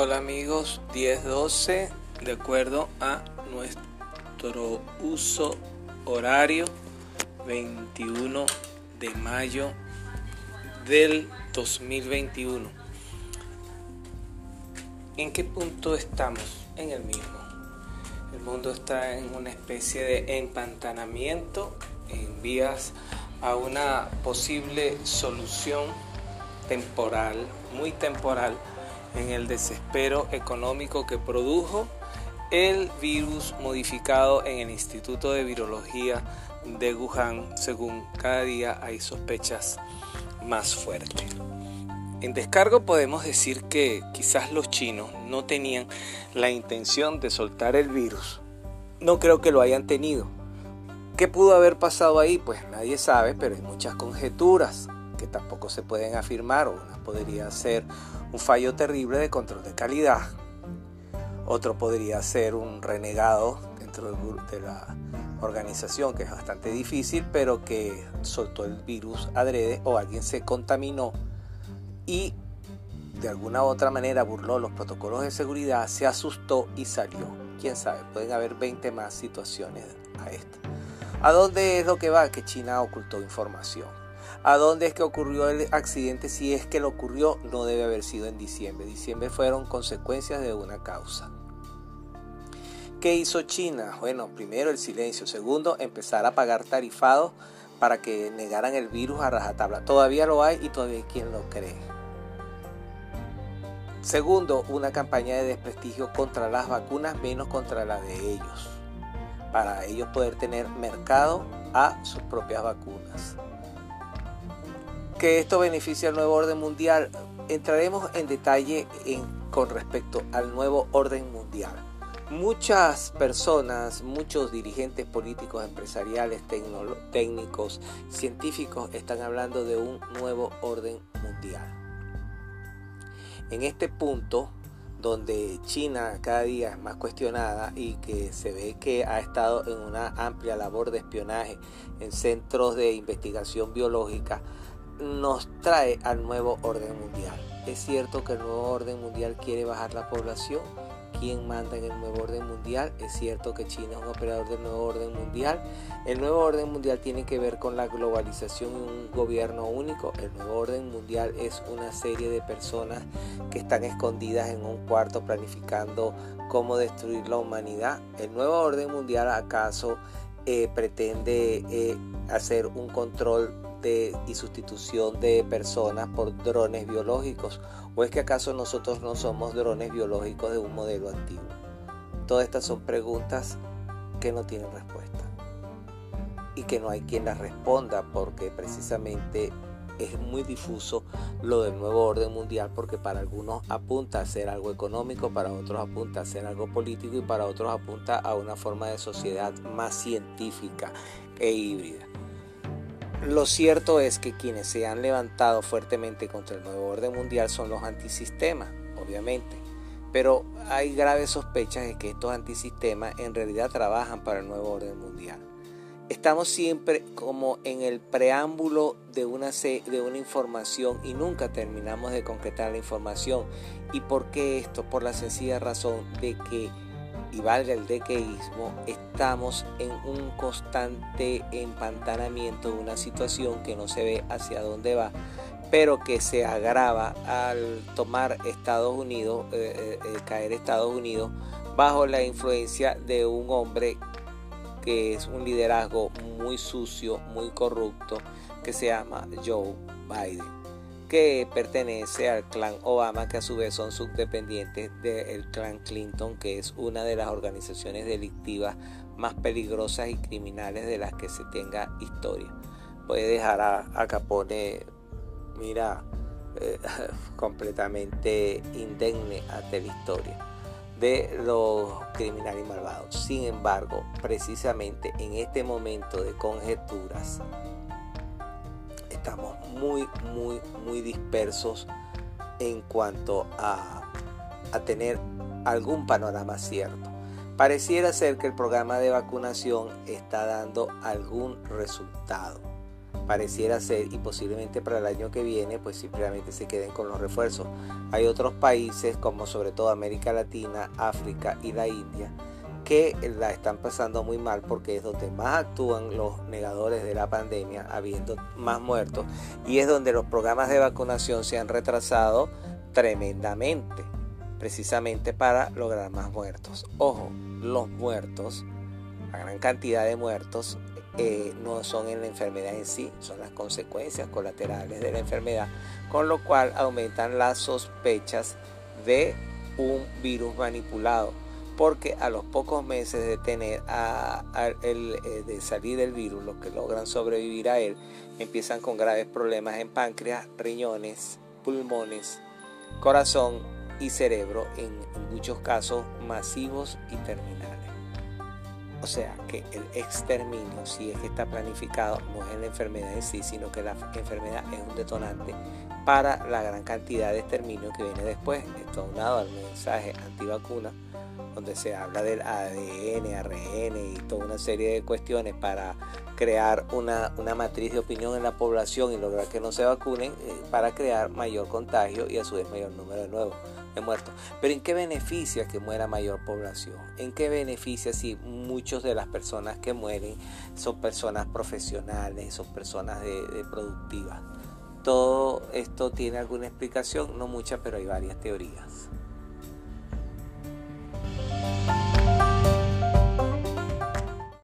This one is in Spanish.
Hola amigos, 10-12 de acuerdo a nuestro uso horario 21 de mayo del 2021. ¿En qué punto estamos? En el mismo. El mundo está en una especie de empantanamiento en vías a una posible solución temporal, muy temporal, en el desespero económico que produjo el virus modificado en el Instituto de Virología de Wuhan, según cada día hay sospechas más fuertes. En descargo podemos decir que quizás los chinos no tenían la intención de soltar el virus. No creo que lo hayan tenido. ¿Qué pudo haber pasado ahí? Pues nadie sabe, pero hay muchas conjeturas que tampoco se pueden afirmar. Una podría ser un fallo terrible de control de calidad. Otro podría ser un renegado dentro de la organización, que es bastante difícil, pero que soltó el virus adrede o alguien se contaminó y de alguna u otra manera burló los protocolos de seguridad, se asustó y salió. Quién sabe, pueden haber 20 más situaciones a esta. ¿A dónde es lo que va? Que China ocultó información. ¿A dónde es que ocurrió el accidente? Si es que lo ocurrió, no debe haber sido en diciembre. Diciembre fueron consecuencias de una causa. ¿Qué hizo China? Bueno, primero el silencio. Segundo, empezar a pagar tarifados para que negaran el virus a rajatabla. Todavía lo hay y todavía hay quien lo cree. Segundo, una campaña de desprestigio contra las vacunas, menos contra la de ellos, para ellos poder tener mercado a sus propias vacunas que esto beneficia al nuevo orden mundial. Entraremos en detalle con respecto al nuevo orden mundial. Muchas personas, muchos dirigentes políticos, empresariales, técnicos, científicos están hablando de un nuevo orden mundial. En este punto, donde China cada día es más cuestionada y que se ve que ha estado en una amplia labor de espionaje en centros de investigación biológica, nos trae al nuevo orden mundial. Es cierto que el nuevo orden mundial quiere bajar la población. ¿Quién manda en el nuevo orden mundial? Es cierto que China es un operador del nuevo orden mundial. El nuevo orden mundial tiene que ver con la globalización y un gobierno único. El nuevo orden mundial es una serie de personas que están escondidas en un cuarto planificando cómo destruir la humanidad. El nuevo orden mundial acaso eh, pretende eh, hacer un control y sustitución de personas por drones biológicos? ¿O es que acaso nosotros no somos drones biológicos de un modelo antiguo? Todas estas son preguntas que no tienen respuesta y que no hay quien las responda porque precisamente es muy difuso lo del nuevo orden mundial porque para algunos apunta a ser algo económico, para otros apunta a ser algo político y para otros apunta a una forma de sociedad más científica e híbrida. Lo cierto es que quienes se han levantado fuertemente contra el nuevo orden mundial son los antisistemas, obviamente. Pero hay graves sospechas de que estos antisistemas en realidad trabajan para el nuevo orden mundial. Estamos siempre como en el preámbulo de una, de una información y nunca terminamos de concretar la información. ¿Y por qué esto? Por la sencilla razón de que y valga el dequeísmo, estamos en un constante empantanamiento de una situación que no se ve hacia dónde va, pero que se agrava al tomar Estados Unidos, eh, eh, eh, caer Estados Unidos bajo la influencia de un hombre que es un liderazgo muy sucio, muy corrupto, que se llama Joe Biden que pertenece al clan Obama, que a su vez son subdependientes del clan Clinton, que es una de las organizaciones delictivas más peligrosas y criminales de las que se tenga historia. Puede dejar a, Capone, mira, eh, completamente indemne ante la historia de los criminales malvados. Sin embargo, precisamente en este momento de conjeturas, estamos muy, muy, muy dispersos en cuanto a, a tener algún panorama cierto. Pareciera ser que el programa de vacunación está dando algún resultado. pareciera ser y posiblemente para el año que viene pues simplemente se queden con los refuerzos. Hay otros países como sobre todo América Latina, África y la India que la están pasando muy mal porque es donde más actúan los negadores de la pandemia, habiendo más muertos, y es donde los programas de vacunación se han retrasado tremendamente, precisamente para lograr más muertos. Ojo, los muertos, la gran cantidad de muertos, eh, no son en la enfermedad en sí, son las consecuencias colaterales de la enfermedad, con lo cual aumentan las sospechas de un virus manipulado porque a los pocos meses de tener el, eh, de salir del virus, los que logran sobrevivir a él, empiezan con graves problemas en páncreas, riñones, pulmones, corazón y cerebro, en, muchos casos masivos y terminales. O sea que el exterminio, si es que está planificado, no es en la enfermedad en sí, sino que la enfermedad es un detonante para la gran cantidad de exterminio que viene después, esto aunado al mensaje antivacuna donde se habla del ADN, ARN y toda una serie de cuestiones para crear una, matriz de opinión en la población y lograr que no se vacunen eh, para crear mayor contagio y a su vez mayor número de nuevos de muertos. Pero ¿en qué beneficia que muera mayor población? ¿En qué beneficia si muchas de las personas que mueren son personas profesionales, son personas de productivas? Todo esto tiene alguna explicación, no mucha, pero hay varias teorías.